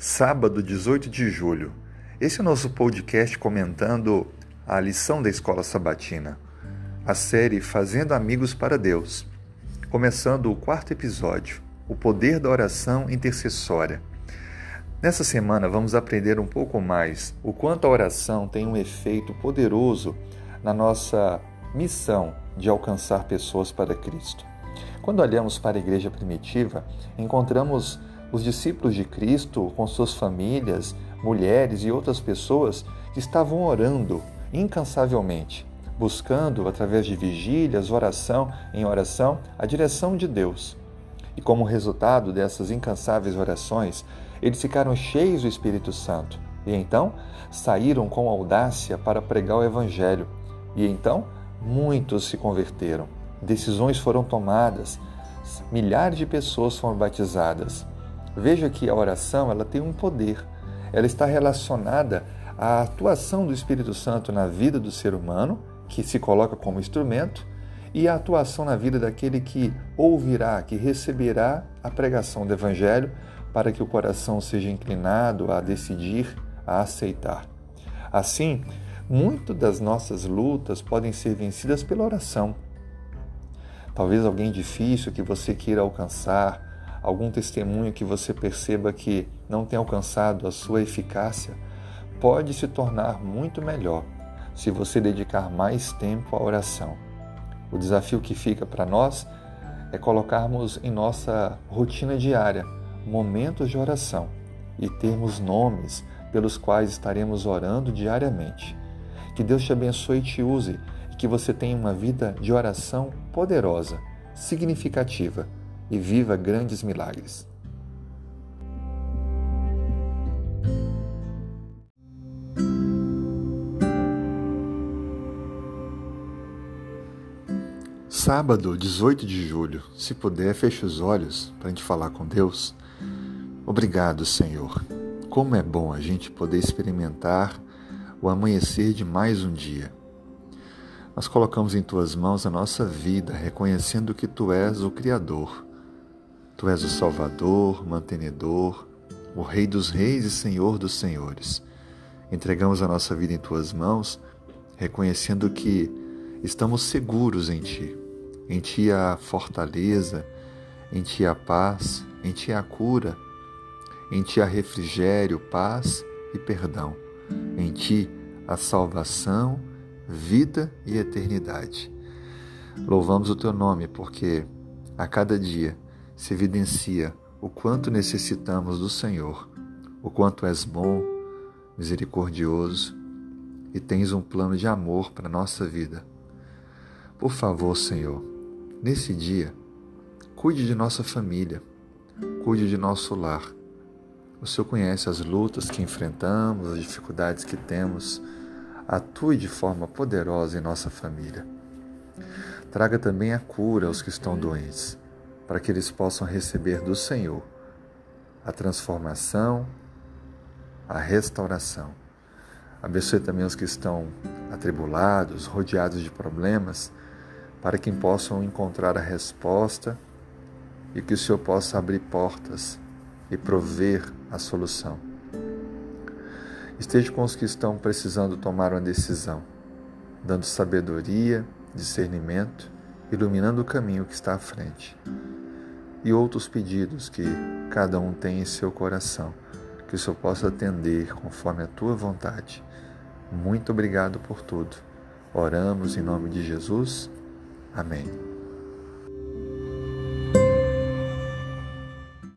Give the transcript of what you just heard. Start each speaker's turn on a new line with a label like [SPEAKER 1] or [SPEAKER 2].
[SPEAKER 1] Sábado, 18 de julho. Esse é o nosso podcast comentando a lição da escola sabatina, a série Fazendo Amigos para Deus. Começando o quarto episódio, o poder da oração intercessória. Nessa semana vamos aprender um pouco mais o quanto a oração tem um efeito poderoso na nossa missão de alcançar pessoas para Cristo. Quando olhamos para a igreja primitiva, encontramos os discípulos de Cristo, com suas famílias, mulheres e outras pessoas estavam orando incansavelmente, buscando, através de vigílias, oração em oração, a direção de Deus. E como resultado dessas incansáveis orações, eles ficaram cheios do Espírito Santo e então saíram com audácia para pregar o Evangelho. E então muitos se converteram, decisões foram tomadas, milhares de pessoas foram batizadas. Veja que a oração ela tem um poder. Ela está relacionada à atuação do Espírito Santo na vida do ser humano, que se coloca como instrumento, e à atuação na vida daquele que ouvirá, que receberá a pregação do Evangelho, para que o coração seja inclinado a decidir, a aceitar. Assim, muito das nossas lutas podem ser vencidas pela oração. Talvez alguém difícil que você queira alcançar, algum testemunho que você perceba que não tem alcançado a sua eficácia, pode se tornar muito melhor se você dedicar mais tempo à oração. O desafio que fica para nós é colocarmos em nossa rotina diária momentos de oração e termos nomes pelos quais estaremos orando diariamente. Que Deus te abençoe e te use e que você tenha uma vida de oração poderosa, significativa e viva grandes milagres. Sábado, 18 de julho. Se puder, feche os olhos para a gente falar com Deus. Obrigado, Senhor. Como é bom a gente poder experimentar o amanhecer de mais um dia. Nós colocamos em tuas mãos a nossa vida, reconhecendo que tu és o Criador Tu és o Salvador, mantenedor, o Rei dos Reis e Senhor dos Senhores. Entregamos a nossa vida em tuas mãos, reconhecendo que estamos seguros em ti. Em ti há fortaleza, em ti há paz, em ti há cura, em ti há refrigério, paz e perdão. Em ti há salvação, vida e eternidade. Louvamos o teu nome porque a cada dia se evidencia o quanto necessitamos do Senhor, o quanto és bom, misericordioso e tens um plano de amor para a nossa vida. Por favor, Senhor, nesse dia, cuide de nossa família, cuide de nosso lar. O Senhor conhece as lutas que enfrentamos, as dificuldades que temos. Atue de forma poderosa em nossa família. Traga também a cura aos que estão doentes para que eles possam receber do Senhor a transformação, a restauração. Abençoe também os que estão atribulados, rodeados de problemas, para que possam encontrar a resposta e que o Senhor possa abrir portas e prover a solução. Esteja com os que estão precisando tomar uma decisão, dando sabedoria, discernimento, iluminando o caminho que está à frente e outros pedidos que cada um tem em seu coração, que o Senhor possa atender conforme a tua vontade. Muito obrigado por tudo. Oramos em nome de Jesus. Amém.